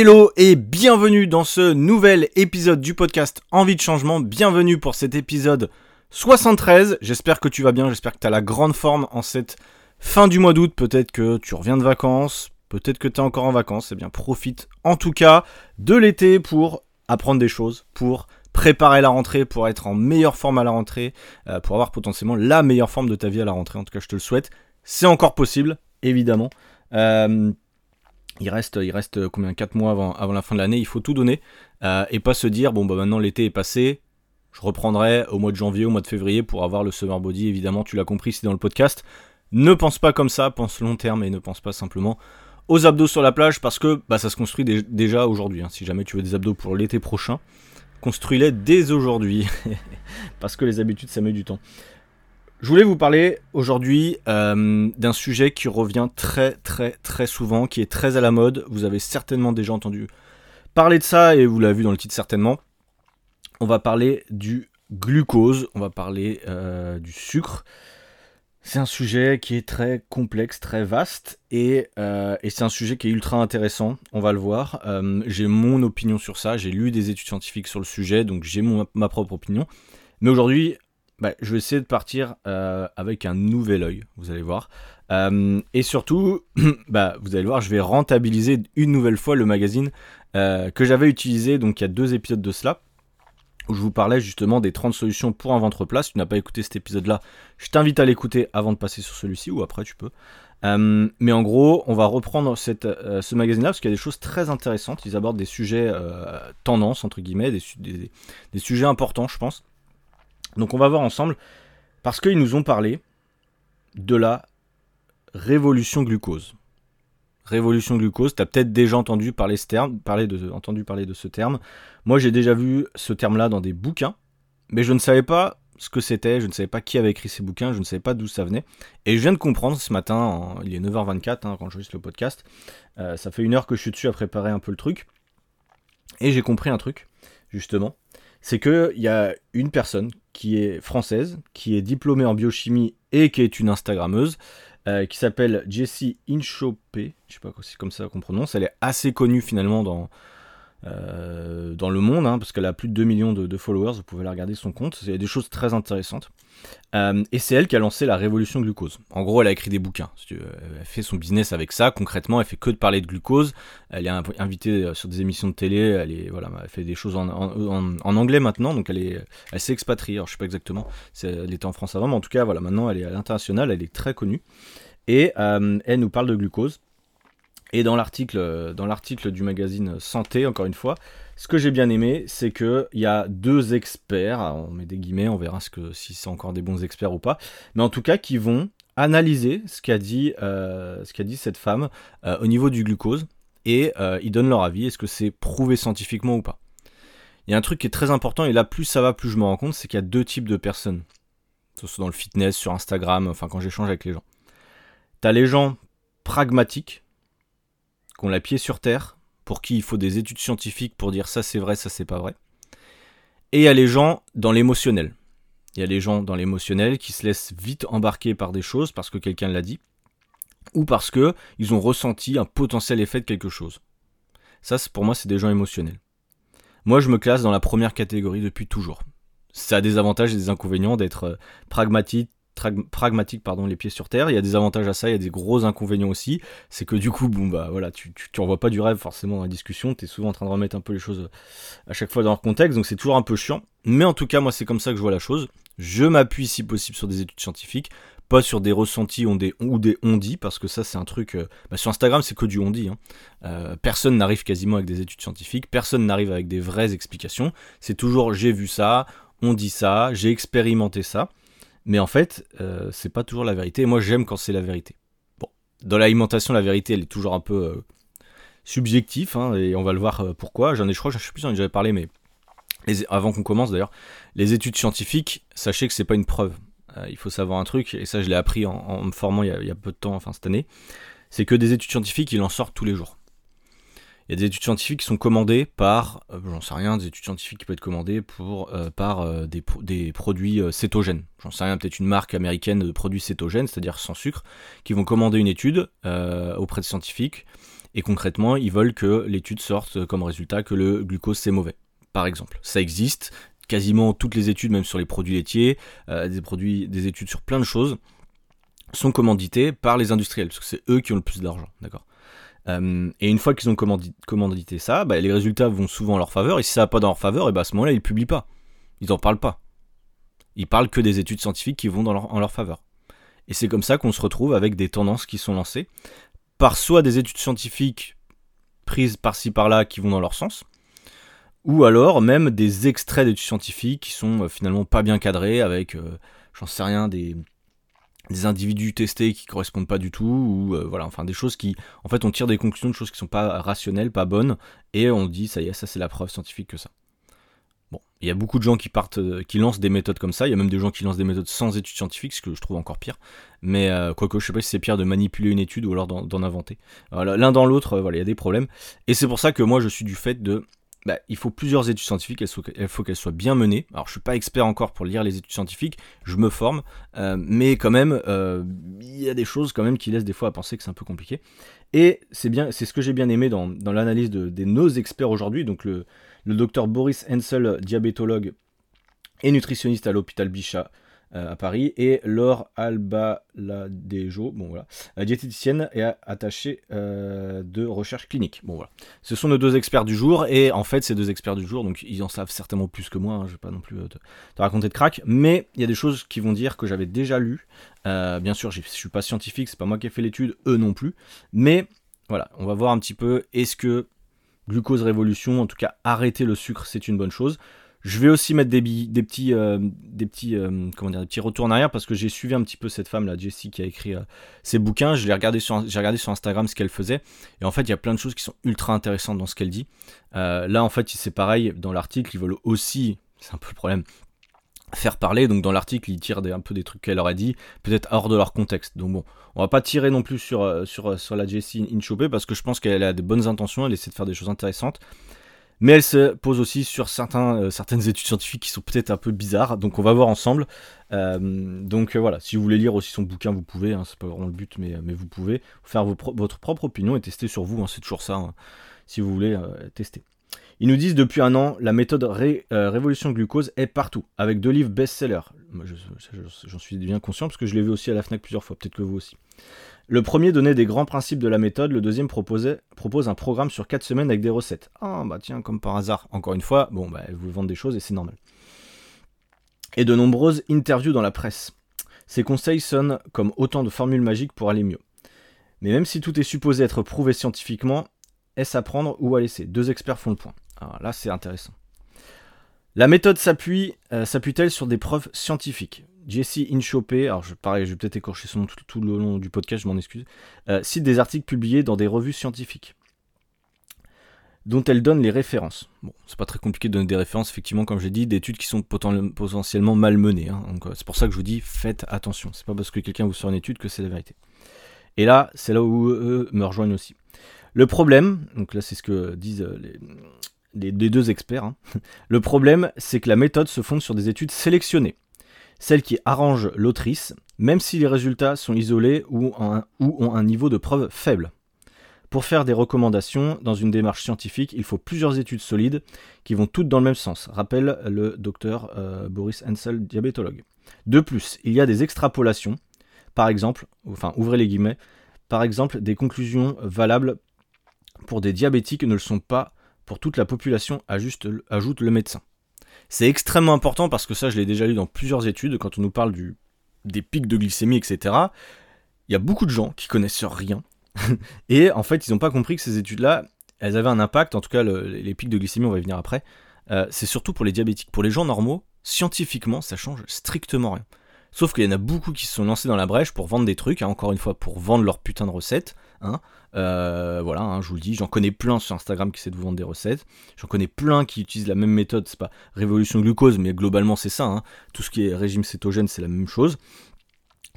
Hello et bienvenue dans ce nouvel épisode du podcast Envie de changement. Bienvenue pour cet épisode 73. J'espère que tu vas bien, j'espère que tu as la grande forme en cette fin du mois d'août. Peut-être que tu reviens de vacances, peut-être que tu es encore en vacances. Eh bien, profite en tout cas de l'été pour apprendre des choses, pour préparer la rentrée, pour être en meilleure forme à la rentrée, euh, pour avoir potentiellement la meilleure forme de ta vie à la rentrée. En tout cas, je te le souhaite. C'est encore possible, évidemment. Euh, il reste, il reste euh, combien 4 mois avant, la fin de l'année, il faut tout donner euh, et pas se dire bon bah maintenant l'été est passé, je reprendrai au mois de janvier, au mois de février pour avoir le summer body, évidemment tu l'as compris c'est dans le podcast. Ne pense pas comme ça, pense long terme et ne pense pas simplement aux abdos sur la plage parce que bah, ça se construit déjà aujourd'hui. Hein. Si jamais tu veux des abdos pour l'été prochain, construis-les dès aujourd'hui parce que les habitudes ça met du temps. Je voulais vous parler aujourd'hui euh, d'un sujet qui revient très très très souvent, qui est très à la mode. Vous avez certainement déjà entendu parler de ça et vous l'avez vu dans le titre certainement. On va parler du glucose, on va parler euh, du sucre. C'est un sujet qui est très complexe, très vaste et, euh, et c'est un sujet qui est ultra intéressant, on va le voir. j'ai mon opinion sur ça, j'ai lu des études scientifiques sur le sujet, donc j'ai ma propre opinion. Mais aujourd'hui, bah, je vais essayer de partir euh, avec un nouvel œil, vous allez voir. Euh, et surtout, bah, vous allez voir, je vais rentabiliser une nouvelle fois le magazine euh, que j'avais utilisé donc il y a deux épisodes de cela, où je vous parlais justement des 30 solutions pour un ventre plat. Si tu n'as pas écouté cet épisode-là, je t'invite à l'écouter avant de passer sur celui-ci, ou après tu peux. mais en gros, on va reprendre ce magazine-là parce qu'il y a des choses très intéressantes. Ils abordent des sujets tendances, entre guillemets, des sujets importants, je pense. Donc on va voir ensemble, parce qu'ils nous ont parlé de la révolution glucose. Révolution glucose, tu as peut-être déjà entendu parler, ce terme, parler de, entendu parler de ce terme. Moi j'ai déjà vu ce terme-là dans des bouquins, mais je ne savais pas ce que c'était, je ne savais pas qui avait écrit ces bouquins, je ne savais pas d'où ça venait. Et je viens de comprendre ce matin, il est 9h24 hein, quand je le podcast, euh, ça fait une heure que je suis dessus à préparer un peu le truc, et j'ai compris un truc, justement, c'est qu'il y a une personne qui est française, qui est diplômée en biochimie et qui est une Instagrammeuse, euh, qui s'appelle Jessie Inchopé, je sais pas si c'est comme ça qu'on prononce, elle est assez connue finalement dans, euh, dans le monde, hein, parce qu'elle a plus de 2 millions de, followers, vous pouvez la regarder son compte, il y a des choses très intéressantes. Euh, et c'est elle qui a lancé la révolution glucose. En gros, elle a écrit des bouquins. Elle fait son business avec ça. Concrètement, elle fait que de parler de glucose. Elle est invitée euh, sur des émissions de télé. Elle, voilà, elle fait des choses en, anglais maintenant. Donc elle est, elle s'est expatriée. Alors, je sais pas exactement. Elle était en France avant, mais en tout cas, voilà, maintenant elle est à l'international. Elle est très connue. Et elle nous parle de glucose. Et dans l'article, dans l'article du magazine Santé, encore une fois, ce que j'ai bien aimé, c'est qu'il y a deux experts, on met des guillemets, on verra si c'est encore des bons experts ou pas, mais en tout cas qui vont analyser ce qu'a dit, euh, ce qu'a dit cette femme euh, au niveau du glucose et euh, ils donnent leur avis, est-ce que c'est prouvé scientifiquement ou pas. Il y a un truc qui est très important et là plus ça va, plus je me rends compte, c'est qu'il y a deux types de personnes, que ce soit dans le fitness, sur Instagram, enfin quand j'échange avec les gens. T'as les gens pragmatiques, qui la pied sur terre, pour qui il faut des études scientifiques pour dire ça c'est vrai, ça c'est pas vrai. Et il y a les gens dans l'émotionnel. Il y a les gens dans l'émotionnel qui se laissent vite embarquer par des choses parce que quelqu'un l'a dit, ou parce que ils ont ressenti un potentiel effet de quelque chose. Ça, pour moi, c'est des gens émotionnels. Moi, je me classe dans la première catégorie depuis toujours. Ça a des avantages et des inconvénients d'être euh, pragmatique, pragmatique, pardon, les pieds sur terre. Il y a des avantages à ça, il y a des gros inconvénients aussi. C'est que du coup, bon bah voilà, tu, tu, tu pas du rêve forcément dans la discussion. Tu es souvent en train de remettre un peu les choses à chaque fois dans leur contexte, donc c'est toujours un peu chiant. Mais en tout cas, moi c'est comme ça que je vois la chose. Je m'appuie si possible sur des études scientifiques, pas sur des ressentis ou des, ou des on dit, parce que ça c'est un truc. Euh, bah, sur Instagram c'est que du on dit. Hein. Euh, personne n'arrive quasiment avec des études scientifiques, personne n'arrive avec des vraies explications. C'est toujours j'ai vu ça, on dit ça, j'ai expérimenté ça. Mais en fait, euh, c'est pas toujours la vérité. Moi, j'aime quand c'est la vérité. Bon, dans l'alimentation, la vérité, elle est toujours un peu euh, subjective, hein, et on va le voir euh, pourquoi. J'en ai, je crois, je sais plus j'en ai déjà parlé, mais avant qu'on commence d'ailleurs, les études scientifiques, sachez que c'est pas une preuve. il faut savoir un truc, et ça, je l'ai appris en, me formant il y, a, il y, a, peu de temps, enfin cette année. C'est que des études scientifiques, il en sortent tous les jours. Il y a des études scientifiques qui sont commandées par, euh, j'en sais rien, des études scientifiques qui peuvent être commandées pour, euh, par euh, des, produits cétogènes. J'en sais rien, peut-être une marque américaine de produits cétogènes, c'est-à-dire sans sucre, qui vont commander une étude auprès de scientifiques. Et concrètement, ils veulent que l'étude sorte comme résultat que le glucose c'est mauvais. Par exemple, ça existe. Quasiment toutes les études, même sur les produits laitiers, des produits, des études sur plein de choses, sont commanditées par les industriels, parce que c'est eux qui ont le plus d'argent, d'accord? Euh, et une fois qu'ils ont commandité ça, bah, les résultats vont souvent en leur faveur. Et si ça va pas dans leur faveur, et bah, à ce moment-là, ils publient pas. Ils n'en parlent pas. Ils parlent que des études scientifiques qui vont dans en leur faveur. Et c'est comme ça qu'on se retrouve avec des tendances qui sont lancées par soit des études scientifiques prises par-ci par-là qui vont dans leur sens, ou alors même des extraits d'études scientifiques qui sont euh, finalement pas bien cadrés avec, euh, j'en sais rien, des, des individus testés qui correspondent pas du tout, ou euh, voilà, enfin des choses qui, en fait, on tire des conclusions de choses qui sont pas rationnelles, pas bonnes, et on dit ça y est, ça c'est la preuve scientifique que ça. Bon, il y a beaucoup de gens qui partent, euh, qui lancent des méthodes comme ça. Il y a même des gens qui lancent des méthodes sans études scientifiques, ce que je trouve encore pire. Mais euh, quoique, je sais pas si c'est pire de manipuler une étude ou alors d'en inventer. L'un dans l'autre, voilà, il y a des problèmes. Et c'est pour ça que moi, je suis du fait de bah, il faut plusieurs études scientifiques, il faut qu'elles soient bien menées. Alors je suis pas expert encore pour lire les études scientifiques, je me forme, mais quand même, il y a des choses quand même qui laissent des fois à penser que c'est un peu compliqué. Et c'est bien, ce que j'ai bien aimé dans, l'analyse de, nos experts aujourd'hui, donc le, le docteur Boris Hensel, diabétologue et nutritionniste à l'hôpital Bichat euh, à Paris, et Laure Albaladejo, bon voilà, diététicienne et attachée euh, de recherche clinique. Bon voilà. Ce sont nos deux experts du jour, et en fait, ces deux experts du jour, donc ils en savent certainement plus que moi, hein, je vais pas non plus euh, te, raconter de crack, mais il y a des choses qui vont dire que j'avais déjà lu. bien sûr, je suis pas scientifique, c'est pas moi qui ai fait l'étude, eux non plus, mais voilà, on va voir un petit peu est-ce que glucose révolution, en tout cas arrêter le sucre, c'est une bonne chose? Je vais aussi mettre des, petits, euh, euh, des petits retours en arrière parce que j'ai suivi un petit peu cette femme là, Jessie, qui a écrit euh, ses bouquins. Je l'ai regardé sur, j'ai regardé sur Instagram ce qu'elle faisait et en fait il y a plein de choses qui sont ultra intéressantes dans ce qu'elle dit. là en fait c'est pareil dans l'article, ils veulent aussi, c'est un peu le problème, faire parler. Donc dans l'article, ils tirent un peu des trucs qu'elle aurait dit, peut-être hors de leur contexte. Donc bon, on va pas tirer non plus sur la Jessie Inchopé parce que je pense qu'elle a des bonnes intentions, elle essaie de faire des choses intéressantes. Mais elle se pose aussi sur certains, euh, certaines études scientifiques qui sont peut-être un peu bizarres, donc on va voir ensemble. donc voilà, si vous voulez lire aussi son bouquin, vous pouvez, hein, c'est pas vraiment le but, mais, mais vous pouvez faire votre propre opinion et tester sur vous, hein, c'est toujours ça, hein, si vous voulez tester. Ils nous disent depuis un an, la méthode euh, Révolution Glucose est partout, avec deux livres best-sellers. J'en suis bien conscient parce que je l'ai vu aussi à la FNAC plusieurs fois, peut-être que vous aussi. Le premier donnait des grands principes de la méthode, le deuxième proposait, propose un programme sur 4 semaines avec des recettes. Ah bah tiens, comme par hasard, encore une fois, bon bah vous vendent des choses et c'est normal. Et de nombreuses interviews dans la presse. Ces conseils sonnent comme autant de formules magiques pour aller mieux. Mais même si tout est supposé être prouvé scientifiquement, est-ce à prendre ou à laisser? Deux experts font le point. Alors là, c'est intéressant. La méthode euh, s'appuie-t-elle sur des preuves scientifiques? Jesse Inchopé, alors je, pareil, je vais peut-être écorcher son nom tout, le long du podcast, je m'en excuse, euh, cite des articles publiés dans des revues scientifiques dont elle donne les références. Bon, c'est pas très compliqué de donner des références, effectivement, comme j'ai dit, d'études qui sont potentiellement mal menées. Hein. donc euh, c'est pour ça que je vous dis, faites attention. C'est pas parce que quelqu'un vous sort une étude que c'est la vérité. Et là, c'est là où eux me rejoignent aussi. Le problème, donc là c'est ce que disent les, des, deux experts. Hein. Le problème, c'est que la méthode se fonde sur des études sélectionnées, celles qui arrangent l'autrice, même si les résultats sont isolés ou, ont un niveau de preuve faible. Pour faire des recommandations dans une démarche scientifique, il faut plusieurs études solides qui vont toutes dans le même sens, rappelle le docteur euh, Boris Hensel, diabétologue. De plus, il y a des extrapolations, par exemple, enfin ouvrez les guillemets, par exemple des conclusions valables pour des diabétiques ne le sont pas pour toute la population, ajoute le médecin. C'est extrêmement important parce que ça, je l'ai déjà lu dans plusieurs études, quand on nous parle du, des pics de glycémie, etc. Il y a beaucoup de gens qui connaissent rien. et en fait, ils n'ont pas compris que ces études-là, elles avaient un impact, en tout cas les pics de glycémie, on va y venir après. Euh, c'est surtout pour les diabétiques. Pour les gens normaux, scientifiquement, ça change strictement rien. Sauf qu'il y en a beaucoup qui se sont lancés dans la brèche pour vendre des trucs, hein, encore une fois, pour vendre leur putain de recettes. Hein. Euh, voilà, hein, je vous le dis, j'en connais plein sur Instagram qui essaient de vous vendre des recettes. J'en connais plein qui utilisent la même méthode, c'est pas révolution glucose, mais globalement c'est ça. Tout ce qui est régime cétogène, c'est la même chose.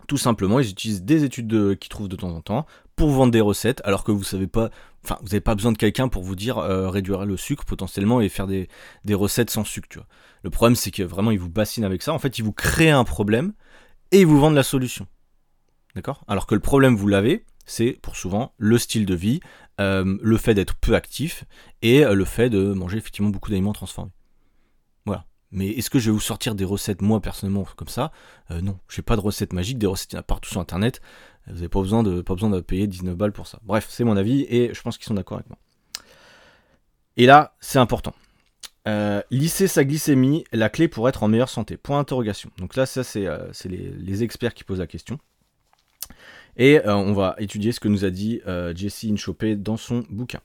Tout simplement, ils utilisent des études qu'ils trouvent de temps en temps pour vendre des recettes, alors que vous savez pas, enfin, vous n'avez pas besoin de quelqu'un pour vous dire euh, réduire le sucre potentiellement et faire des, recettes sans sucre. Le problème, c'est que vraiment, ils vous bassinent avec ça. En fait, ils vous créent un problème et ils vous vendent la solution. D'accord? Alors que le problème, vous l'avez, c'est pour souvent le style de vie, euh, le fait d'être peu actif et euh, le fait de manger effectivement beaucoup d'aliments transformés. Voilà. Mais est-ce que je vais vous sortir des recettes, moi personnellement, comme ça? Euh, Non, j'ai pas de recettes magiques, des recettes, il y en a partout sur internet. Vous n'avez pas besoin, de, payer 19 balles pour ça. Bref, c'est mon avis et je pense qu'ils sont d'accord avec moi. Et là, c'est important. lisser sa glycémie, la clé pour être en meilleure santé. Point d'interrogation. Donc là, ça, c'est les, experts qui posent la question. Et euh, on va étudier ce que nous a dit euh, Jesse Inchopé dans son bouquin.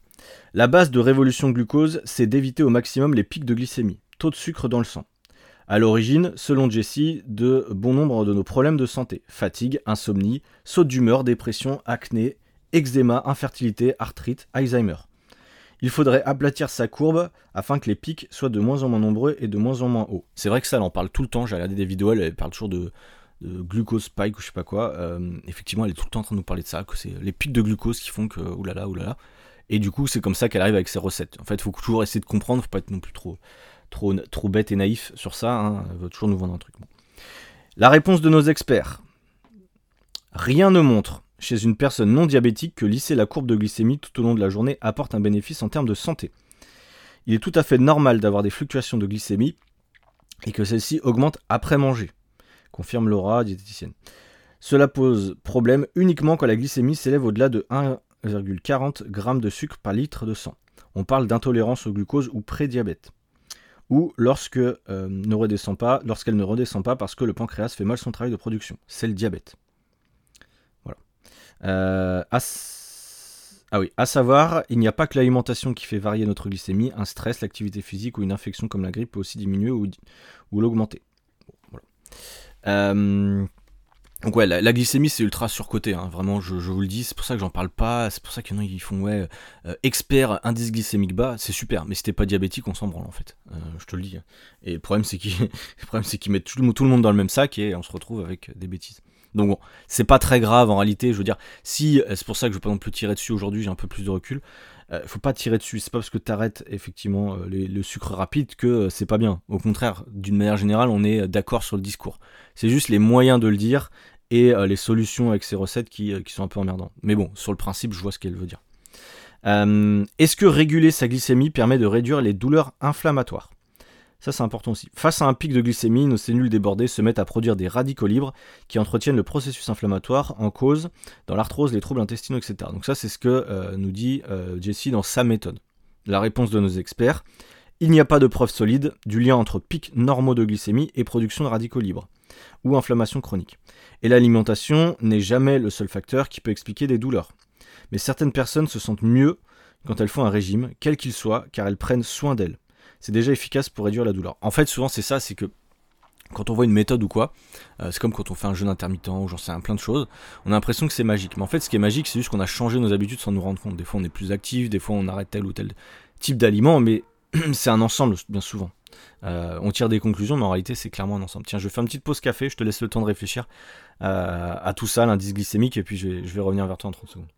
La base de révolution glucose, c'est d'éviter au maximum les pics de glycémie, taux de sucre dans le sang. À l'origine, selon Jesse, de bon nombre de nos problèmes de santé fatigue, insomnie, saut d'humeur, dépression, acné, eczéma, infertilité, arthrite, Alzheimer. Il faudrait aplatir sa courbe afin que les pics soient de moins en moins nombreux et de moins en moins hauts. C'est vrai que ça, elle en parle tout le temps. J'ai regardé des vidéos, elle parle toujours de, de glucose spike ou je sais pas quoi, euh, effectivement elle est tout le temps en train de nous parler de ça, que c'est les pics de glucose qui font que oulala oulala. Et du coup c'est comme ça qu'elle arrive avec ses recettes. En fait il faut toujours essayer de comprendre, faut pas être non plus trop trop bête et naïf sur ça, hein. elle va toujours nous vendre un truc. La réponse de nos experts. Rien ne montre chez une personne non diabétique que lisser la courbe de glycémie tout au long de la journée apporte un bénéfice en termes de santé. Il est tout à fait normal d'avoir des fluctuations de glycémie et que celles-ci augmentent après manger confirme Laura, diététicienne. Cela pose problème uniquement quand la glycémie s'élève au-delà de 1,40 g de sucre par litre de sang. On parle d'intolérance au glucose ou prédiabète. Ou lorsque euh, ne redescend pas, lorsqu'elle ne redescend pas parce que le pancréas fait mal son travail de production. C'est le diabète. Voilà. Euh, ah oui, à savoir, il n'y a pas que l'alimentation qui fait varier notre glycémie. Un stress, l'activité physique ou une infection comme la grippe peut aussi diminuer ou, l'augmenter. Euh, donc ouais, la, glycémie c'est ultra surcoté, hein. vraiment je, vous le dis, c'est pour ça que j'en parle pas, c'est pour ça qu'il y en a qui font ouais, euh, expert indice glycémique bas, c'est super, mais si t'es pas diabétique on s'en branle en fait, euh, je te le dis. Et le problème c'est qu'ils mettent tout le, tout le monde dans le même sac et on se retrouve avec des bêtises. Donc bon, c'est pas très grave en réalité, je veux dire, si, c'est pour ça que je vais pas non plus tirer dessus aujourd'hui, j'ai un peu plus de recul, euh, faut pas tirer dessus. C'est pas parce que tu effectivement euh, le sucre rapide que euh, c'est pas bien. Au contraire, d'une manière générale, on est d'accord sur le discours. C'est juste les moyens de le dire et les solutions avec ces recettes qui, sont un peu emmerdantes. Mais bon, sur le principe, je vois ce qu'elle veut dire. Est-ce que réguler sa glycémie permet de réduire les douleurs inflammatoires? Ça, c'est important aussi. Face à un pic de glycémie, nos cellules débordées se mettent à produire des radicaux libres qui entretiennent le processus inflammatoire en cause dans l'arthrose, les troubles intestinaux, etc. Donc ça, c'est ce que euh, nous dit euh, Jesse dans sa méthode. La réponse de nos experts, il n'y a pas de preuve solide du lien entre pics normaux de glycémie et production de radicaux libres ou inflammation chronique. Et l'alimentation n'est jamais le seul facteur qui peut expliquer des douleurs. Mais certaines personnes se sentent mieux quand elles font un régime, quel qu'il soit, car elles prennent soin d'elles c'est déjà efficace pour réduire la douleur. En fait, souvent, c'est ça, c'est que quand on voit une méthode ou quoi, euh, c'est comme quand on fait un jeûne intermittent ou j'en sais plein de choses, on a l'impression que c'est magique. Mais en fait, ce qui est magique, c'est juste qu'on a changé nos habitudes sans nous rendre compte. Des fois, on est plus actif, des fois, on arrête tel ou tel type d'aliment, mais c'est un ensemble, bien souvent. Euh, on tire des conclusions, mais en réalité, c'est clairement un ensemble. Tiens, je faire une petite pause café, je te laisse le temps de réfléchir euh, à tout ça, l'indice glycémique, et puis je vais, je vais revenir vers toi en 30 secondes.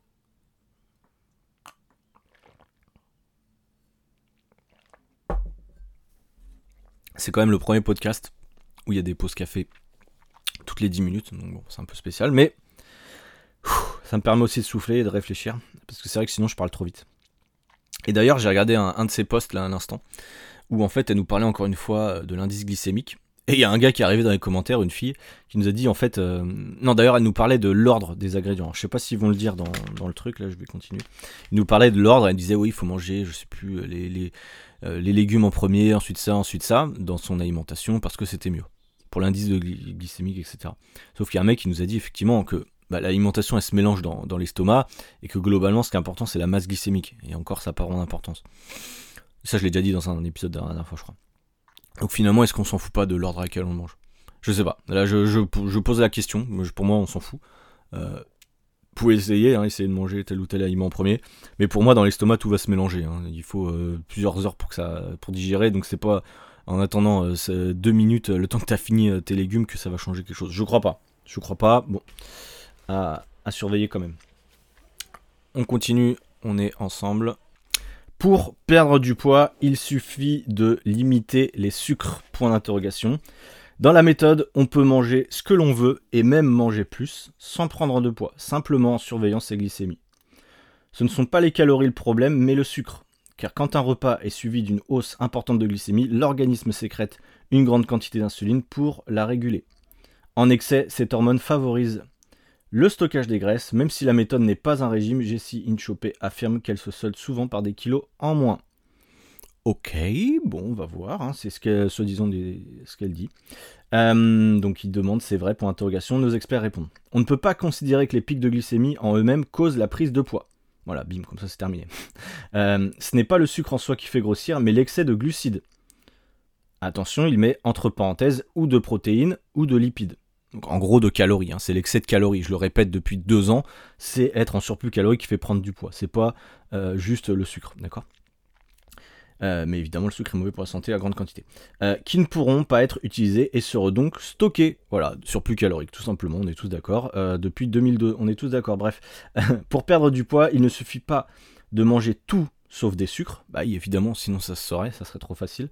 C'est quand même le premier podcast où il y a des pauses café toutes les 10 minutes, donc bon, c'est un peu spécial, mais ça me permet aussi de souffler et de réfléchir, parce que c'est vrai que sinon je parle trop vite. Et d'ailleurs, j'ai regardé un, de ses posts là un instant, où en fait elle nous parlait encore une fois de l'indice glycémique. Et il y a un gars qui est arrivé dans les commentaires, une fille, qui nous a dit en fait. Euh, non, d'ailleurs, elle nous parlait de l'ordre des ingrédients. Je sais pas s'ils vont le dire dans, le truc, là, je vais continuer. Il nous parlait de l'ordre, elle disait oui, il faut manger, je sais plus, les, les, euh, les légumes en premier, ensuite ça, ensuite ça, dans son alimentation, parce que c'était mieux, pour l'indice de glycémique, etc. Sauf qu'il y a un mec qui nous a dit effectivement que bah, l'alimentation elle se mélange dans, l'estomac, et que globalement ce qui est important c'est la masse glycémique, et encore ça part en importance. Ça je l'ai déjà dit dans un épisode de la dernière fois je crois. Donc finalement est-ce qu'on s'en fout pas de l'ordre à laquelle on mange? Je sais pas, là je, je, pose la question, pour moi on s'en fout. Euh, pouvez essayer, hein, essayer de manger tel ou tel aliment en premier. Mais pour moi, dans l'estomac, tout va se mélanger. Hein. Il faut euh, plusieurs heures pour que ça, pour digérer. Donc c'est pas en attendant euh, deux minutes, le temps que tu as fini euh, tes légumes, que ça va changer quelque chose. Je crois pas. Je crois pas. Bon, à, à surveiller quand même. On continue. On est ensemble. Pour perdre du poids, il suffit de limiter les sucres. Point d'interrogation. Dans la méthode, on peut manger ce que l'on veut et même manger plus sans prendre de poids, simplement en surveillant ses glycémies. Ce ne sont pas les calories le problème, mais le sucre. Car quand un repas est suivi d'une hausse importante de glycémie, l'organisme sécrète une grande quantité d'insuline pour la réguler. En excès, cette hormone favorise le stockage des graisses, même si la méthode n'est pas un régime, Jessie Inchopé affirme qu'elle se solde souvent par des kilos en moins. Ok, bon, on va voir, hein, c'est ce qu'elle, soi-disant, ce qu'elle dit. Euh, donc il demande, c'est vrai, pour interrogation, nos experts répondent. On ne peut pas considérer que les pics de glycémie en eux-mêmes causent la prise de poids. Voilà, bim, comme ça c'est terminé. Euh, ce n'est pas le sucre en soi qui fait grossir, mais l'excès de glucides. Attention, il met entre parenthèses ou de protéines ou de lipides. Donc en gros de calories, hein. c'est l'excès de calories. Je le répète depuis deux ans, c'est être en surplus calorique qui fait prendre du poids. C'est pas euh, juste le sucre, d'accord? Euh, mais évidemment, le sucre est mauvais pour la santé à grande quantité, euh, qui ne pourront pas être utilisés et seront donc stockés. Voilà, surplus calorique, tout simplement, on est tous d'accord. Euh, depuis 2002, on est tous d'accord. Bref, pour perdre du poids, il ne suffit pas de manger tout sauf des sucres. Bah évidemment, sinon ça se saurait, ça serait trop facile.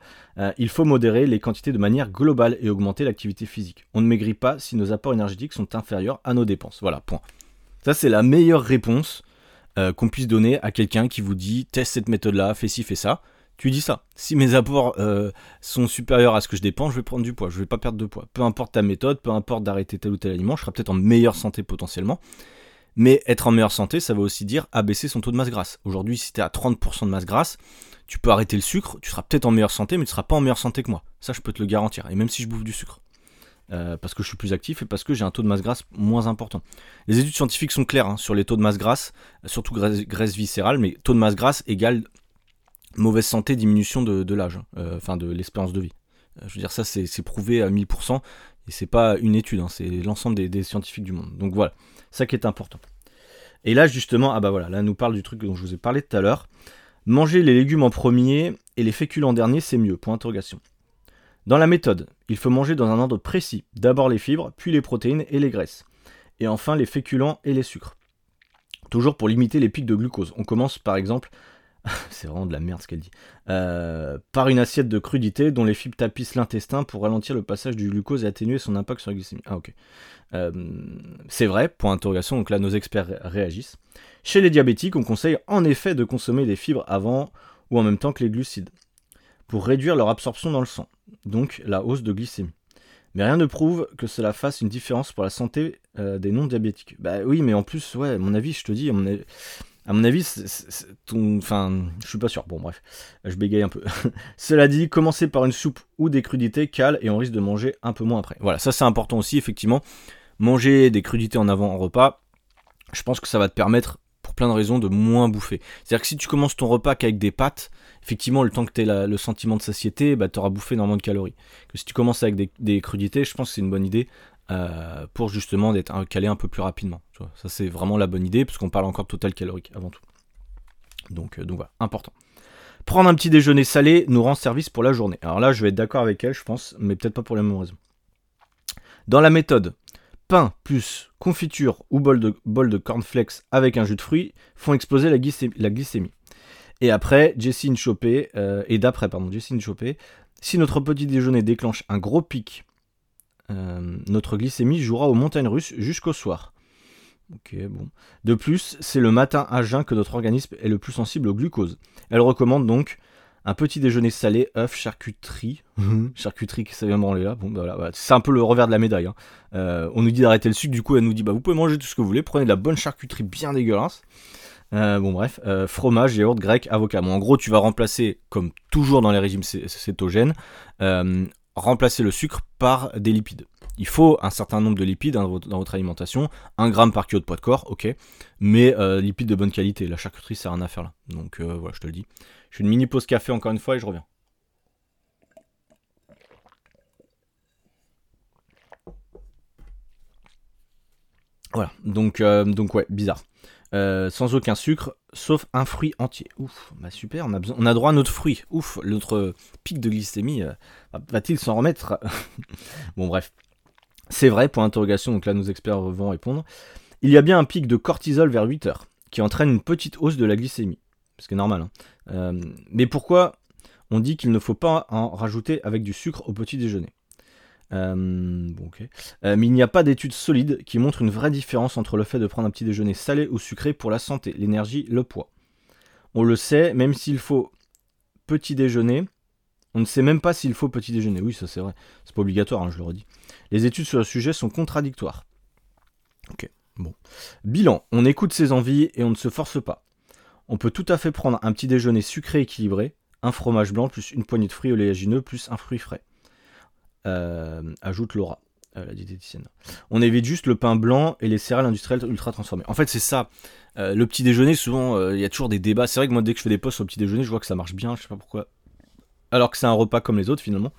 il faut modérer les quantités de manière globale et augmenter l'activité physique. On ne maigrit pas si nos apports énergétiques sont inférieurs à nos dépenses. Voilà, point. Ça, c'est la meilleure réponse qu'on puisse donner à quelqu'un qui vous dit teste cette méthode-là, fais ci, fais ça tu dis ça. Si mes apports euh, sont supérieurs à ce que je dépense, je vais prendre du poids, je vais pas perdre de poids. Peu importe ta méthode, peu importe d'arrêter tel ou tel aliment, je serai peut-être en meilleure santé potentiellement. Mais être en meilleure santé, ça veut aussi dire abaisser son taux de masse grasse. Aujourd'hui, si tu es à 30% de masse grasse, tu peux arrêter le sucre, tu seras peut-être en meilleure santé, mais tu seras pas en meilleure santé que moi. Ça, je peux te le garantir. Et même si je bouffe du sucre. Euh, parce que je suis plus actif et parce que j'ai un taux de masse grasse moins important. Les études scientifiques sont claires hein, sur les taux de masse grasse, surtout graisse, graisse, viscérale, mais taux de masse grasse égale mauvaise santé, diminution de, l'âge, hein, euh, enfin de l'espérance de vie. Euh, je veux dire, ça c'est prouvé à 1000%, et c'est pas une étude, hein, c'est l'ensemble des, scientifiques du monde. Donc voilà, ça qui est important. Et là justement, ah bah voilà, là nous parle du truc dont je vous ai parlé tout à l'heure. Manger les légumes en premier et les féculents en dernier, c'est mieux, point interrogation. Dans la méthode, il faut manger dans un ordre précis. D'abord les fibres, puis les protéines et les graisses. Et enfin les féculents et les sucres. Toujours pour limiter les pics de glucose. On commence par exemple c'est vraiment de la merde ce qu'elle dit, euh, par une assiette de crudité dont les fibres tapissent l'intestin pour ralentir le passage du glucose et atténuer son impact sur la glycémie. Ah ok. Euh, c'est vrai, point d'interrogation, donc là nos experts réagissent. Chez les diabétiques, on conseille en effet de consommer des fibres avant ou en même temps que les glucides, pour réduire leur absorption dans le sang, donc la hausse de glycémie. Mais rien ne prouve que cela fasse une différence pour la santé euh, des non-diabétiques. Bah oui, mais en plus, ouais, à mon avis, je te dis, avis, à mon avis, je suis pas sûr. Bon, bref, je bégaye un peu. Cela dit, commencer par une soupe ou des crudités cale et on risque de manger un peu moins après. Voilà, ça c'est important aussi, effectivement. Manger des crudités en avant en repas, je pense que ça va te permettre, pour plein de raisons, de moins bouffer. C'est-à-dire que si tu commences ton repas qu'avec des pâtes, effectivement, le temps que tu aies le sentiment de satiété, bah, tu auras bouffé énormément de calories. Que si tu commences avec des crudités, je pense que c'est une bonne idée euh, pour justement d'être calé un peu plus rapidement. Ça c'est vraiment la bonne idée parce qu'on parle encore de total calorique avant tout. Donc, euh, donc voilà, important. Prendre un petit déjeuner salé nous rend service pour la journée. Alors là je vais être d'accord avec elle je pense, mais peut-être pas pour la même raison. Dans la méthode, pain plus confiture ou bol de, bol de cornflakes avec un jus de fruits font exploser la glycémie. Et après, Jessie Chopé, euh, et d'après, pardon, Jessie Chopé, si notre petit déjeuner déclenche un gros pic notre glycémie jouera aux montagnes russes jusqu'au soir. Ok, bon. De plus, c'est le matin à jeun que notre organisme est le plus sensible au glucose. Elle recommande donc un petit déjeuner salé, œufs, charcuterie. charcuterie qui ça vient branler là. Bon, bah, voilà, c'est un peu le revers de la médaille. Hein. Euh, on nous dit d'arrêter le sucre, du coup, elle nous dit bah, vous pouvez manger tout ce que vous voulez, prenez de la bonne charcuterie bien dégueulasse. Euh, bon, bref, fromage, yaourt, grec, avocat. Bon, en gros, tu vas remplacer, comme toujours dans les régimes cétogènes, remplacer le sucre par des lipides. Il faut un certain nombre de lipides dans votre, alimentation, 1 gramme par kilo de poids de corps, ok, mais euh, lipides de bonne qualité. La charcuterie, c'est rien à faire là. Donc euh, voilà, je te le dis. Je fais une mini pause café encore une fois et je reviens. Voilà, donc, euh, ouais, bizarre. Sans aucun sucre, sauf un fruit entier. Ouf, bah super, on a, droit à notre fruit. Ouf, notre pic de glycémie euh, va-t-il s'en remettre? Bon, bref. C'est vrai, pour interrogation, donc là nos experts vont répondre. Il y a bien un pic de cortisol vers 8 heures, qui entraîne une petite hausse de la glycémie. Ce qui est normal. Hein. Euh, mais pourquoi on dit qu'il ne faut pas en rajouter avec du sucre au petit déjeuner? Euh. Euh, mais il n'y a pas d'études solides qui montrent une vraie différence entre le fait de prendre un petit déjeuner salé ou sucré pour la santé, l'énergie, le poids. On le sait, même s'il faut petit déjeuner, on ne sait même pas s'il faut petit déjeuner. Oui, ça c'est vrai. C'est pas obligatoire, hein, je le redis. Les études sur le sujet sont contradictoires. Ok, bon. Bilan, on écoute ses envies et on ne se force pas. On peut tout à fait prendre un petit déjeuner sucré équilibré, un fromage blanc plus une poignée de fruits oléagineux plus un fruit frais. Euh, ajoute Laura, euh, la diététicienne. On évite juste le pain blanc et les céréales industrielles ultra transformées. En fait, c'est ça. Euh, le petit déjeuner, souvent, il y a toujours des débats. C'est vrai que moi, dès que je fais des posts au petit déjeuner, je vois que ça marche bien. Je sais pas pourquoi. Alors que c'est un repas comme les autres, finalement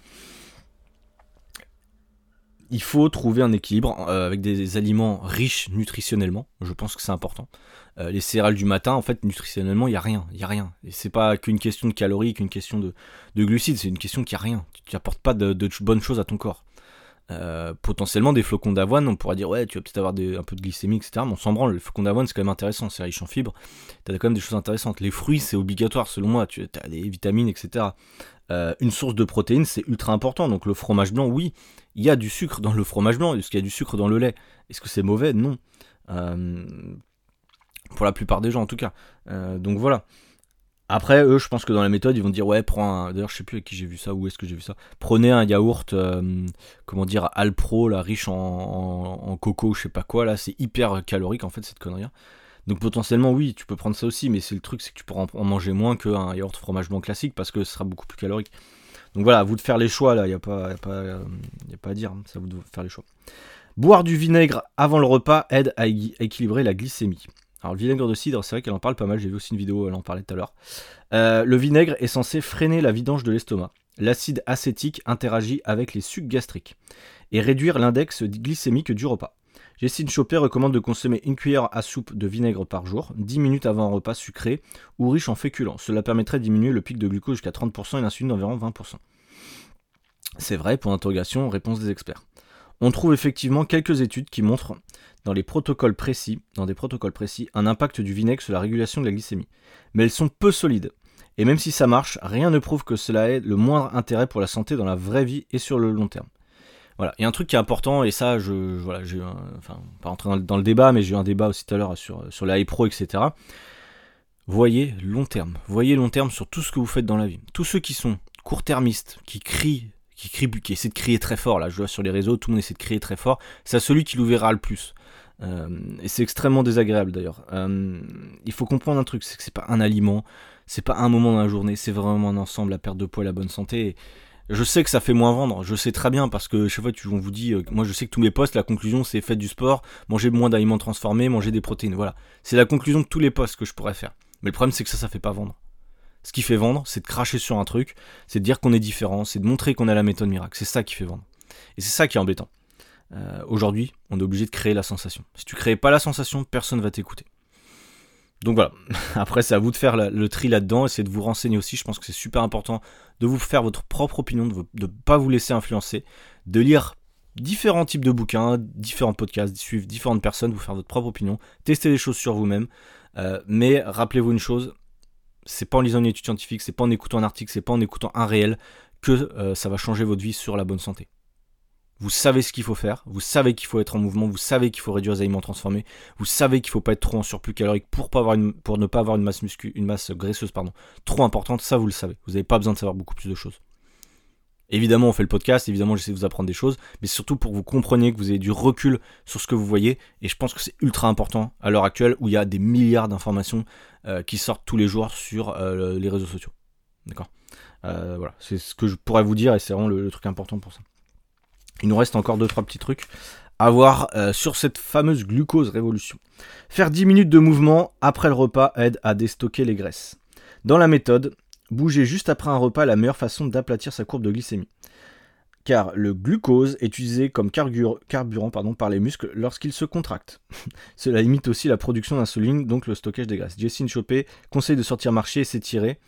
il faut trouver un équilibre avec des aliments riches nutritionnellement. Je pense que c'est important. les céréales du matin, en fait, nutritionnellement, il n'y a rien. Il y a rien. Et c'est pas qu'une question de calories, qu'une question de, glucides. C'est une question qu'il n'y a rien. Tu n'apportes pas de, bonnes choses à ton corps. Potentiellement, des flocons d'avoine, on pourrait dire, ouais, tu vas peut-être avoir un peu de glycémie, etc. Mais on s'en branle. Le flocon d'avoine, c'est quand même intéressant. C'est riche en fibres. Tu as quand même des choses intéressantes. Les fruits, c'est obligatoire, selon moi. Tu as des vitamines, etc. une source de protéines, c'est ultra important. Donc le fromage blanc, oui, il y a du sucre dans le fromage blanc, est-ce qu'il y a du sucre dans le lait? Est-ce que c'est mauvais? Non. Euh, pour la plupart des gens en tout cas. Euh, donc voilà. Après, eux, je pense que dans la méthode, ils vont dire ouais, prends un. D'ailleurs, je sais plus avec qui j'ai vu ça, où est-ce que j'ai vu ça. Prenez un yaourt, euh, comment dire, Alpro, là, riche en, coco, je sais pas quoi, là, c'est hyper calorique en fait, cette connerie. Donc potentiellement, oui, tu peux prendre ça aussi, mais c'est le truc, c'est que tu pourras en manger moins qu'un yaourt fromage blanc classique parce que ce sera beaucoup plus calorique. Donc voilà, à vous de faire les choix là, il n'y a, pas, à dire, c'est à vous de faire les choix. Boire du vinaigre avant le repas aide à équilibrer la glycémie. Alors le vinaigre de cidre, c'est vrai qu'elle en parle pas mal, j'ai vu aussi une vidéo, elle en parlait tout à l'heure. Euh, le vinaigre est censé freiner la vidange de l'estomac. L'acide acétique interagit avec les sucs gastriques et réduire l'index glycémique du repas. Jessine Chopé recommande de consommer une cuillère à soupe de vinaigre par jour, 10 minutes avant un repas sucré ou riche en féculents. Cela permettrait de diminuer le pic de glucose jusqu'à 30% et l'insuline d'environ 20%. C'est vrai, pour interrogation, réponse des experts. On trouve effectivement quelques études qui montrent dans les protocoles précis, dans des protocoles précis, un impact du vinaigre sur la régulation de la glycémie. Mais elles sont peu solides. Et même si ça marche, rien ne prouve que cela ait le moindre intérêt pour la santé dans la vraie vie et sur le long terme. Voilà, il y a un truc qui est important, et ça, je, voilà, j'ai, enfin, pas rentrer dans le, débat, mais j'ai eu un débat aussi tout à l'heure sur, sur la Pro, etc. Voyez long terme, voyez long terme sur tout ce que vous faites dans la vie. Tous ceux qui sont court-termistes, qui crient, qui crient, qui essaient de crier très fort, là, je vois sur les réseaux, tout le monde essaie de crier très fort, c'est celui qui l'ouvrira le plus. Euh, et c'est extrêmement désagréable d'ailleurs. Euh, il faut comprendre un truc, c'est que c'est pas un aliment, c'est pas un moment dans la journée, c'est vraiment un ensemble, la perte de poids la bonne santé. Je sais que ça fait moins vendre, je sais très bien parce que chaque fois on vous dit, euh, moi je sais que tous mes posts, la conclusion c'est faites du sport, mangez moins d'aliments transformés, mangez des protéines. Voilà, c'est la conclusion de tous les posts que je pourrais faire. Mais le problème c'est que ça, ça fait pas vendre. Ce qui fait vendre, c'est de cracher sur un truc, c'est de dire qu'on est différent, c'est de montrer qu'on a la méthode miracle. C'est ça qui fait vendre. Et c'est ça qui est embêtant. Euh, aujourd'hui, on est obligé de créer la sensation. Si tu crées pas la sensation, personne va t'écouter. Donc voilà, après c'est à vous de faire le tri là-dedans, et c'est de vous renseigner aussi, je pense que c'est super important de vous faire votre propre opinion, de ne pas vous laisser influencer, de lire différents types de bouquins, différents podcasts, de suivre différentes personnes, vous faire votre propre opinion, tester les choses sur vous-même, euh, mais rappelez-vous une chose, c'est pas en lisant une étude scientifique, c'est pas en écoutant un article, c'est pas en écoutant un réel que euh, ça va changer votre vie sur la bonne santé. Vous savez ce qu'il faut faire, vous savez qu'il faut être en mouvement, vous savez qu'il faut réduire les aliments transformés, vous savez qu'il faut pas être trop en surplus calorique pour, ne pas avoir une masse, muscu, une masse graisseuse trop importante, ça vous le savez. Vous n'avez pas besoin de savoir beaucoup plus de choses. Évidemment, on fait le podcast, évidemment, j'essaie de vous apprendre des choses, mais surtout pour que vous compreniez que vous avez du recul sur ce que vous voyez, et je pense que c'est ultra important à l'heure actuelle où il y a des milliards d'informations euh, qui sortent tous les jours sur euh, les réseaux sociaux. D'accord? Euh, Voilà, c'est ce que je pourrais vous dire, et c'est vraiment le truc important pour ça. Il nous reste encore 2-3 petits trucs à voir euh, sur cette fameuse glucose révolution. Faire 10 minutes de mouvement après le repas aide à déstocker les graisses. Dans la méthode, bouger juste après un repas est la meilleure façon d'aplatir sa courbe de glycémie. Car le glucose est utilisé comme carburant par les muscles lorsqu'ils se contractent. Cela limite aussi la production d'insuline, donc le stockage des graisses. Jessine Chopé conseille de sortir marcher et s'étirer,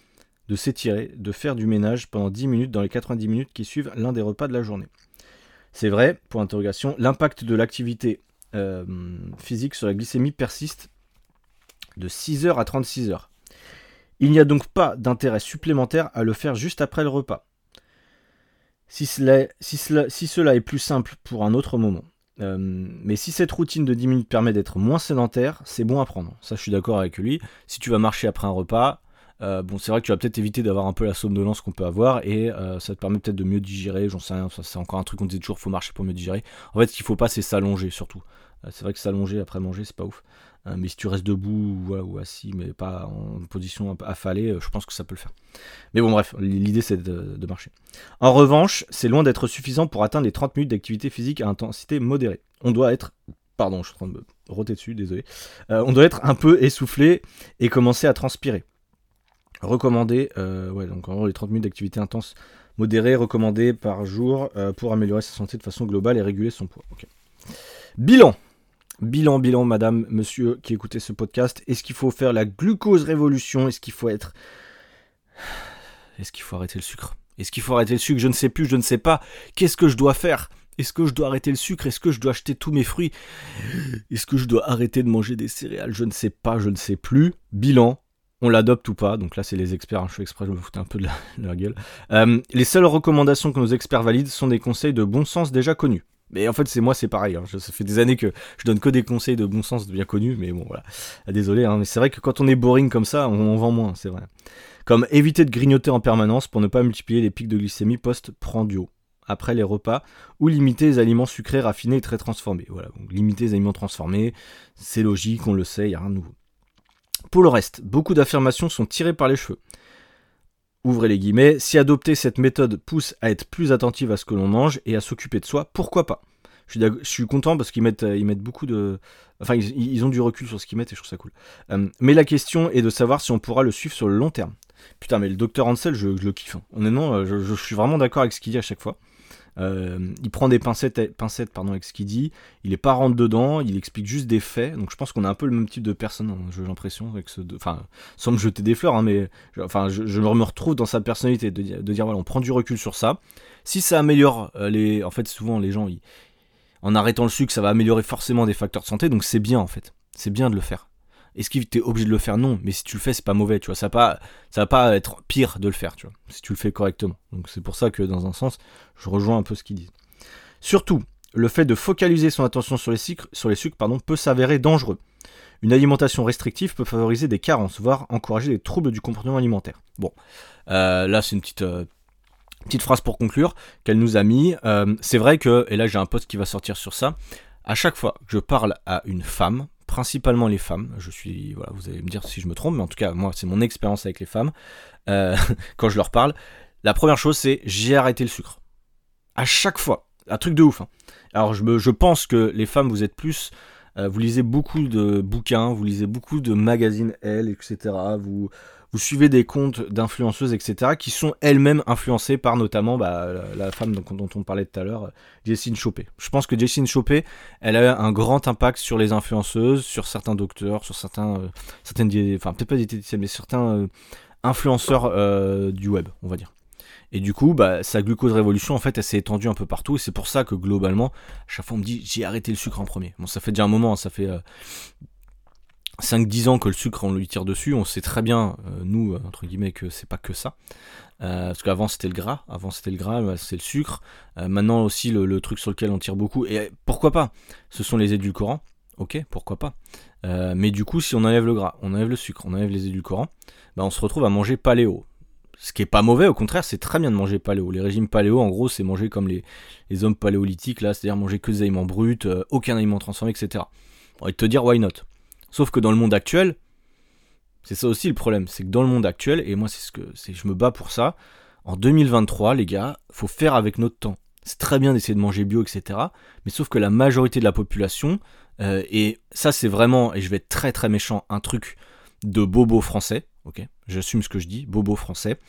de s'étirer, de faire du ménage pendant 10 minutes dans les 90 minutes qui suivent l'un des repas de la journée. C'est vrai, pour interrogation, l'impact de l'activité euh, physique sur la glycémie persiste de 6 heures à 36 heures. Il n'y a donc pas d'intérêt supplémentaire à le faire juste après le repas. Si cela est plus simple pour un autre moment. Euh, mais si cette routine de 10 minutes permet d'être moins sédentaire, c'est bon à prendre. Ça, je suis d'accord avec lui. Si tu vas marcher après un repas, euh, bon, c'est vrai que tu vas peut-être éviter d'avoir un peu la somnolence qu'on peut avoir et euh, ça te permet peut-être de mieux digérer. J'en sais rien, c'est encore un truc qu'on disait toujours, faut marcher pour mieux digérer. En fait, ce qu'il faut pas, c'est s'allonger surtout. Euh, c'est vrai que s'allonger après manger, c'est pas ouf. mais si tu restes debout ou, assis, mais pas en position affalée, je pense que ça peut le faire. Mais bon, bref, l'idée c'est de, de marcher. En revanche, c'est loin d'être suffisant pour atteindre les 30 minutes d'activité physique à intensité modérée. On doit être pardon, je suis en train de me roter dessus, désolé. on doit être un peu essoufflé et commencer à transpirer. Recommandé, euh, ouais, donc en gros les 30 minutes d'activité intense modérée recommandées par jour euh, pour améliorer sa santé de façon globale et réguler son poids. Bilan. Bilan, bilan, madame, monsieur qui écoutez ce podcast. Est-ce qu'il faut faire la glucose révolution? Est-ce qu'il faut être. Est-ce qu'il faut arrêter le sucre? Est-ce qu'il faut arrêter le sucre? Je ne sais plus, je ne sais pas. Qu'est-ce que je dois faire? Est-ce que je dois arrêter le sucre? Est-ce que je dois acheter tous mes fruits? Est-ce que je dois arrêter de manger des céréales? Je ne sais pas, je ne sais plus. Bilan, on l'adopte ou pas. Donc là, c'est les experts. Hein, je suis exprès, je me foutais un peu de la, gueule. Euh, les seules recommandations que nos experts valident sont des conseils de bon sens déjà connus. Mais en fait, c'est moi, c'est pareil. Hein. ça fait des années que je donne que des conseils de bon sens bien connus. Mais bon, voilà. Ah, désolé, hein, mais c'est vrai que quand on est boring comme ça, on, vend moins, c'est vrai. Comme éviter de grignoter en permanence pour ne pas multiplier les pics de glycémie post-prandio après les repas, ou limiter les aliments sucrés, raffinés et très transformés. Voilà, donc limiter les aliments transformés, c'est logique, on le sait, il n'y a rien de nouveau. Pour le reste, beaucoup d'affirmations sont tirées par les cheveux. Ouvrez les guillemets, si adopter cette méthode pousse à être plus attentive à ce que l'on mange et à s'occuper de soi, pourquoi pas? Je suis, content parce qu'ils mettent, ils mettent beaucoup de. Enfin, ils, ont du recul sur ce qu'ils mettent et je trouve ça cool. Euh, mais la question est de savoir si on pourra le suivre sur le long terme. Putain, mais le docteur Ansel, je, le kiffe. Hein. Honnêtement, euh, je, suis vraiment d'accord avec ce qu'il dit à chaque fois. Euh, il prend des pincettes, pincettes pardon, avec ce qu'il dit, il est pas rentre dedans, il explique juste des faits. Donc je pense qu'on a un peu le même type de personne, hein, j'ai l'impression, avec ce, enfin, sans me jeter des fleurs, hein, mais enfin, je, me retrouve dans sa personnalité de, dire voilà, on prend du recul sur ça. Si ça améliore euh, les, en fait, souvent les gens, en arrêtant le sucre, ça va améliorer forcément des facteurs de santé, donc c'est bien en fait, c'est bien de le faire. Est-ce que tu es obligé de le faire? Non, mais si tu le fais, c'est pas mauvais, tu vois. Ça va pas, ça va pas être pire de le faire, tu vois, si tu le fais correctement. Donc c'est pour ça que dans un sens, je rejoins un peu ce qu'ils disent. Surtout, le fait de focaliser son attention sur les sucres, peut s'avérer dangereux. Une alimentation restrictive peut favoriser des carences, voire encourager des troubles du comportement alimentaire. Bon, euh, là c'est une petite, euh, petite phrase pour conclure qu'elle nous a mis. Euh, c'est vrai que, et là j'ai un post qui va sortir sur ça, à chaque fois que je parle à une femme, principalement les femmes. Je suis, voilà, vous allez me dire si je me trompe, mais en tout cas, moi, c'est mon expérience avec les femmes. Euh, quand je leur parle, la première chose, c'est j'ai arrêté le sucre. À chaque fois, un truc de ouf. Hein. Alors, je, me, je pense que les femmes, vous êtes plus euh, vous lisez beaucoup de bouquins, vous lisez beaucoup de magazines L, etc. Vous, vous suivez des comptes d'influenceuses, etc., qui sont elles-mêmes influencées par notamment bah, la, femme dont, on parlait tout à l'heure, Jessine Chopé. Je pense que Jessine Chopé, elle a un grand impact sur les influenceuses, sur certains docteurs, sur certains, euh, certaines, enfin peut-être pas diététiciens, mais certains euh, influenceurs euh, du web, on va dire. Et du coup, bah, sa glucose révolution, en fait, elle s'est étendue un peu partout. Et c'est pour ça que globalement, à chaque fois, on me dit, j'ai arrêté le sucre en premier. Bon, ça fait déjà un moment, hein, ça fait 5-10 ans que le sucre on lui tire dessus, on sait très bien, euh, nous, entre guillemets, que c'est pas que ça. Euh, parce qu'avant c'était le gras, avant c'était le gras, c'est le sucre. Euh, maintenant aussi le, truc sur lequel on tire beaucoup, et pourquoi pas? Ce sont les édulcorants, ok, pourquoi pas? mais du coup, si on enlève le gras, on enlève le sucre, on enlève les édulcorants, bah, on se retrouve à manger paléo. Ce qui est pas mauvais, au contraire, c'est très bien de manger paléo. Les régimes paléo, en gros, c'est manger comme les, les hommes paléolithiques, là, c'est-à-dire manger que des aliments bruts, aucun aliment transformé, etc. On va te dire, why not? Sauf que dans le monde actuel, c'est ça aussi le problème, c'est que dans le monde actuel, et moi c'est ce que je me bats pour ça, en 2023, les gars, faut faire avec notre temps. C'est très bien d'essayer de manger bio, etc. Mais sauf que la majorité de la population, euh, et ça c'est vraiment, et je vais être très très méchant, un truc de bobo français, ok J'assume ce que je dis, bobo français,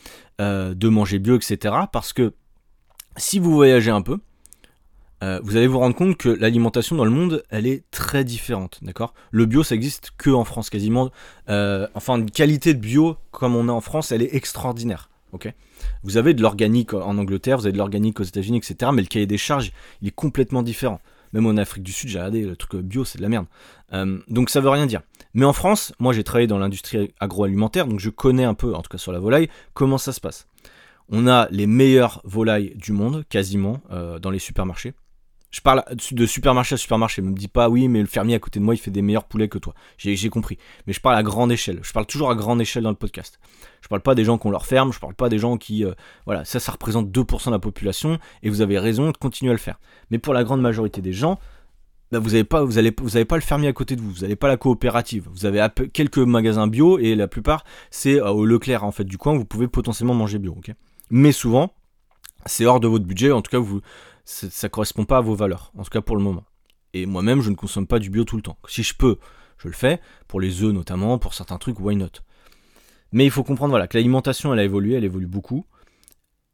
euh, de manger bio, etc. Parce que si vous voyagez un peu, euh, vous allez vous rendre compte que l'alimentation dans le monde, elle est très différente, d'accord? Le bio, ça existe que en France quasiment. Euh, enfin, une qualité de bio comme on a en France, elle est extraordinaire, ok? Vous avez de l'organique en Angleterre, vous avez de l'organique aux États-Unis, etc. Mais le cahier des charges, il est complètement différent. Même en Afrique du Sud, j'ai regardé, le truc bio, c'est de la merde. Euh, donc ça veut rien dire. Mais en France, moi j'ai travaillé dans l'industrie agroalimentaire, donc je connais un peu, en tout cas sur la volaille, comment ça se passe On a les meilleures volailles du monde, quasiment, euh, dans les supermarchés. Je parle de supermarché à supermarché. Ne me dis pas, oui, mais le fermier à côté de moi, il fait des meilleurs poulets que toi. J'ai compris. Mais je parle à grande échelle. Je parle toujours à grande échelle dans le podcast. Je parle pas des gens qui ont leur ferme. Je parle pas des gens qui. Euh, voilà, ça, ça représente 2% de la population. Et vous avez raison de continuer à le faire. Mais pour la grande majorité des gens, bah, vous n'avez pas le fermier à côté de vous. Vous n'avez pas la coopérative. Vous avez quelques magasins bio et la plupart, c'est euh, au Leclerc, en fait, du coin. Vous pouvez potentiellement manger bio. ok? Mais souvent, c'est hors de votre budget. En tout cas, vous ça correspond pas à vos valeurs, en tout cas pour le moment. Et moi-même, je ne consomme pas du bio tout le temps. Si je peux, je le fais, pour les œufs notamment, pour certains trucs, why not? Mais il faut comprendre que l'alimentation, elle a évolué, elle évolue beaucoup.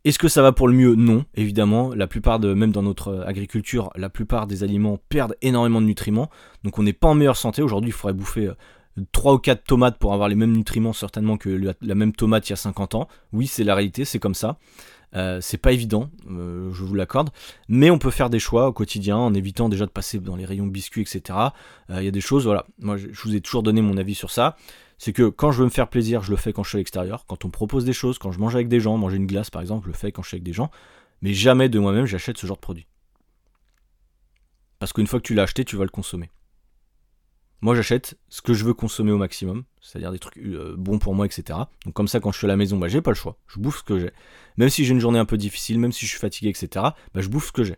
Est-ce que ça va pour le mieux? Non, évidemment. La plupart de, même dans notre agriculture, la plupart des aliments perdent énormément de nutriments. Donc on n'est pas en meilleure santé. Aujourd'hui, il faudrait bouffer 3 euh, ou 4 tomates pour avoir les mêmes nutriments certainement que la même tomate il y a 50 ans. Oui, c'est la réalité, c'est comme ça. Euh, c'est pas évident, euh, je vous l'accorde, mais on peut faire des choix au quotidien en évitant déjà de passer dans les rayons biscuits, etc. Euh, il y a des choses, voilà, moi je vous ai toujours donné mon avis sur ça. C'est que quand je veux me faire plaisir, je le fais quand je suis à l'extérieur. Quand on me propose des choses, quand je mange avec des gens, manger une glace par exemple, je le fais quand je suis avec des gens. Mais jamais de moi-même j'achète ce genre de produit. Parce qu'une fois que tu l'as acheté, tu vas le consommer. Moi, j'achète ce que je veux consommer au maximum, c'est-à-dire des trucs euh, bons pour moi, etc. Donc comme ça, quand je suis à la maison, bah, j'ai pas le choix. Je bouffe ce que j'ai. Même si j'ai une journée un peu difficile, même si je suis fatigué, etc. Bah, je bouffe ce que j'ai.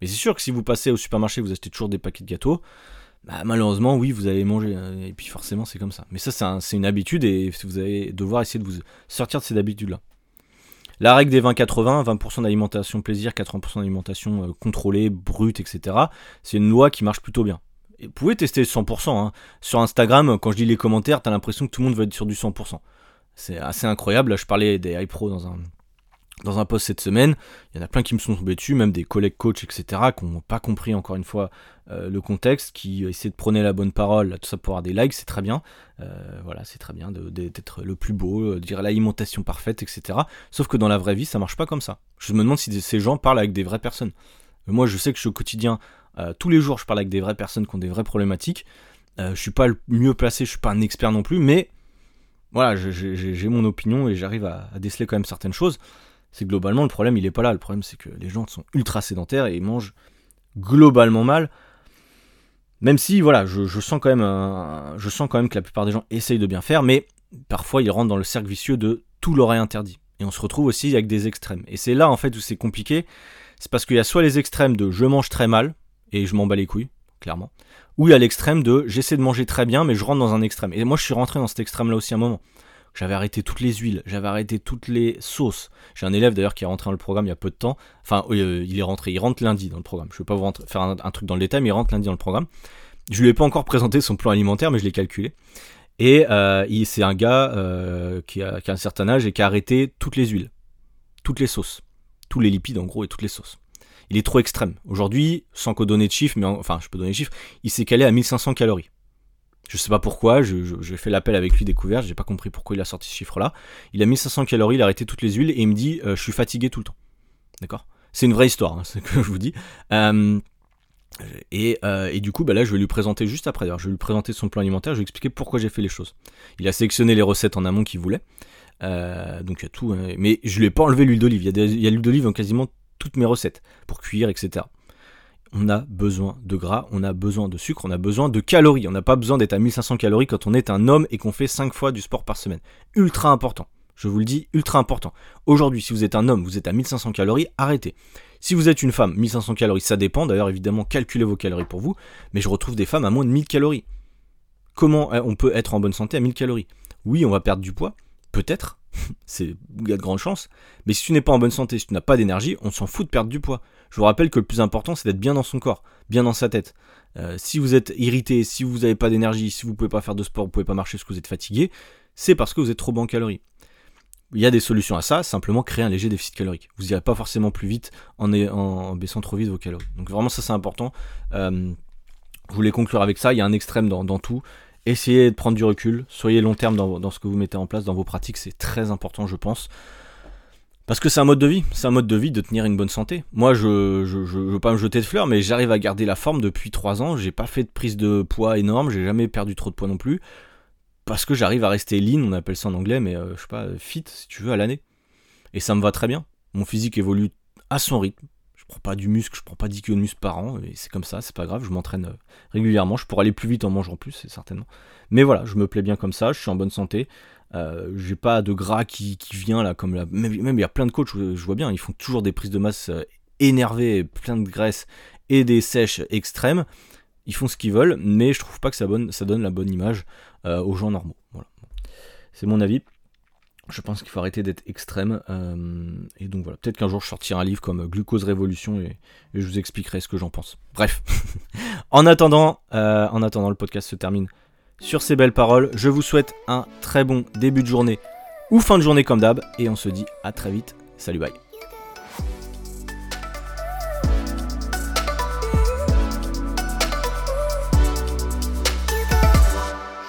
Mais c'est sûr que si vous passez au supermarché, vous achetez toujours des paquets de gâteaux. Bah, malheureusement, oui, vous allez manger. Hein, et puis forcément, c'est comme ça. Mais ça, c'est une habitude et vous allez devoir essayer de vous sortir de ces habitudes-là. La règle des 20-80, 20%, d'alimentation plaisir, 80% d'alimentation euh, contrôlée, brute, etc. C'est une loi qui marche plutôt bien vous pouvez tester 100%. Hein. Sur Instagram, quand je lis les commentaires, t'as l'impression que tout le monde veut être sur du 100%. C'est assez incroyable. Là, je parlais des iPro dans un, dans un post cette semaine. Il y en a plein qui me sont tombés dessus, même des collègues coachs, etc., qui n'ont pas compris encore une fois euh, le contexte, qui essaient de prôner la bonne parole, tout ça pour avoir des likes, c'est très bien. Euh, voilà, c'est très bien d'être le plus beau, de dire l'alimentation parfaite, etc. Sauf que dans la vraie vie, ça marche pas comme ça. Je me demande si ces gens parlent avec des vraies personnes. Moi, je sais que je suis au quotidien euh, tous les jours, je parle avec des vraies personnes qui ont des vraies problématiques. Euh, je suis pas le mieux placé, je suis pas un expert non plus, mais voilà, j'ai mon opinion et j'arrive à, déceler quand même certaines choses. C'est globalement le problème, il est pas là. Le problème, c'est que les gens sont ultra sédentaires et ils mangent globalement mal. Même si, voilà, je, sens quand même, je sens quand même que la plupart des gens essayent de bien faire, mais parfois ils rentrent dans le cercle vicieux de tout leur interdit. Et on se retrouve aussi avec des extrêmes. Et c'est là en fait où c'est compliqué. C'est parce qu'il y a soit les extrêmes de je mange très mal, et je m'en bats les couilles, clairement. Ou il y a l'extrême de j'essaie de manger très bien, mais je rentre dans un extrême. Et moi, je suis rentré dans cet extrême-là aussi un moment. J'avais arrêté toutes les huiles, j'avais arrêté toutes les sauces. J'ai un élève d'ailleurs qui est rentré dans le programme il y a peu de temps. Enfin, euh, il est rentré, il rentre lundi dans le programme. Je ne vais pas vous faire un, truc dans le détail, mais il rentre lundi dans le programme. Je lui ai pas encore présenté son plan alimentaire, mais je l'ai calculé. Et euh, c'est un gars euh, qui a un certain âge et qui a arrêté toutes les huiles, toutes les sauces, tous les lipides en gros et toutes les sauces il est trop extrême. Aujourd'hui, sans qu'au donner de chiffres, mais enfin, je peux donner des chiffres, il s'est calé à 1500 calories. Je sais pas pourquoi, j'ai fait l'appel avec lui découvert, j'ai pas compris pourquoi il a sorti ce chiffre-là. Il a 1500 calories, il a arrêté toutes les huiles et il me dit euh, je suis fatigué tout le temps. D'accord? C'est une vraie histoire, hein, ce que je vous dis. Euh, euh, et, du coup, bah là, je vais lui présenter juste après. je vais lui présenter son plan alimentaire, je vais expliquer pourquoi j'ai fait les choses. Il a sélectionné les recettes en amont qu'il voulait. donc il y a tout. Hein. mais je lui ai pas enlevé l'huile d'olive. Il y a, l'huile d'olive dans quasiment toutes mes recettes pour cuire, etc. On a besoin de gras, on a besoin de sucre, on a besoin de calories. On n'a pas besoin d'être à 1500 calories quand on est un homme et qu'on fait 5 fois du sport par semaine. Ultra important. Je vous le dis, ultra important. Aujourd'hui, si vous êtes un homme, vous êtes à 1500 calories, arrêtez. Si vous êtes une femme, 1500 calories, ça dépend. D'ailleurs, évidemment, calculez vos calories pour vous. Mais je retrouve des femmes à moins de 1000 calories. Comment euh, on peut être en bonne santé à 1000 calories? Oui, on va perdre du poids, peut-être, c'est il y a de grandes chances. Mais si tu n'es pas en bonne santé, si tu n'as pas d'énergie, on s'en fout de perdre du poids. Je vous rappelle que le plus important, c'est d'être bien dans son corps, bien dans sa tête. Euh, si vous êtes irrité, si vous n'avez pas d'énergie, si vous ne pouvez pas faire de sport, vous ne pouvez pas marcher parce que vous êtes fatigué, c'est parce que vous êtes trop bas en calories. Il y a des solutions à ça, simplement créer un léger déficit calorique. Vous n'irez pas forcément plus vite en, baissant trop vite vos calories. Donc vraiment ça c'est important. Euh, je voulais conclure avec ça, il y a un extrême dans tout essayez de prendre du recul, soyez long terme dans, ce que vous mettez en place, dans vos pratiques, c'est très important, je pense. Parce que c'est un mode de vie, c'est un mode de vie de tenir une bonne santé. Moi, je ne veux pas me jeter de fleurs, mais j'arrive à garder la forme depuis 3 ans. J'ai pas fait de prise de poids énorme, j'ai jamais perdu trop de poids non plus. Parce que j'arrive à rester lean, on appelle ça en anglais, mais euh, je sais pas, fit si tu veux, à l'année. Et ça me va très bien. Mon physique évolue à son rythme. Prends pas du muscle, je prends pas 10 kg de muscle par an, et c'est comme ça, c'est pas grave, je m'entraîne euh, régulièrement. Je pourrais aller plus vite en mangeant plus, c'est certainement. Mais voilà, je me plais bien comme ça, je suis en bonne santé. Euh, j'ai pas de gras qui, vient là, comme là. Même, il y a plein de coachs, je, vois bien, ils font toujours des prises de masse euh, énervées, plein de graisse et des sèches extrêmes. Ils font ce qu'ils veulent, mais je trouve pas que ça, ça donne la bonne image aux gens normaux. Voilà. C'est mon avis. Je pense qu'il faut arrêter d'être extrême. Euh, et donc voilà, peut-être qu'un jour je sortirai un livre comme Glucose Révolution et, je vous expliquerai ce que j'en pense. Bref. en, attendant, euh, en attendant, le podcast se termine sur ces belles paroles. Je vous souhaite un très bon début de journée ou fin de journée comme d'hab. Et on se dit à très vite. Salut, bye.